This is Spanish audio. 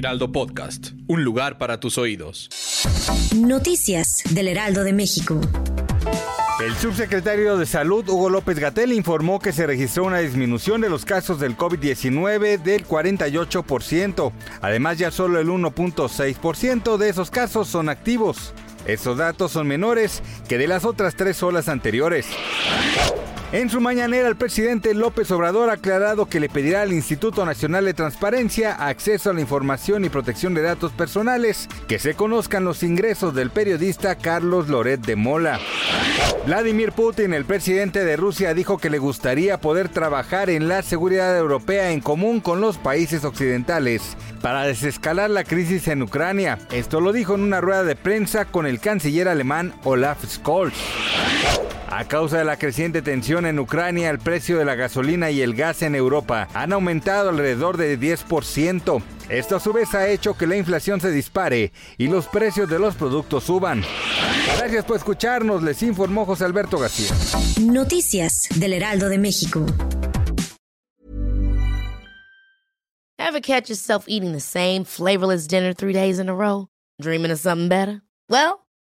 Heraldo Podcast, un lugar para tus oídos. Noticias del Heraldo de México. El subsecretario de Salud, Hugo López Gatel, informó que se registró una disminución de los casos del COVID-19 del 48%. Además, ya solo el 1.6% de esos casos son activos. Estos datos son menores que de las otras tres olas anteriores. En su mañanera, el presidente López Obrador ha aclarado que le pedirá al Instituto Nacional de Transparencia acceso a la información y protección de datos personales, que se conozcan los ingresos del periodista Carlos Loret de Mola. Vladimir Putin, el presidente de Rusia, dijo que le gustaría poder trabajar en la seguridad europea en común con los países occidentales para desescalar la crisis en Ucrania. Esto lo dijo en una rueda de prensa con el canciller alemán Olaf Scholz. A causa de la creciente tensión en Ucrania, el precio de la gasolina y el gas en Europa han aumentado alrededor de 10%. Esto a su vez ha hecho que la inflación se dispare y los precios de los productos suban. Gracias por escucharnos, les informó José Alberto García. Noticias del Heraldo de México. Ever catch yourself eating the same flavorless dinner three days in a row? Dreaming of something better? Well,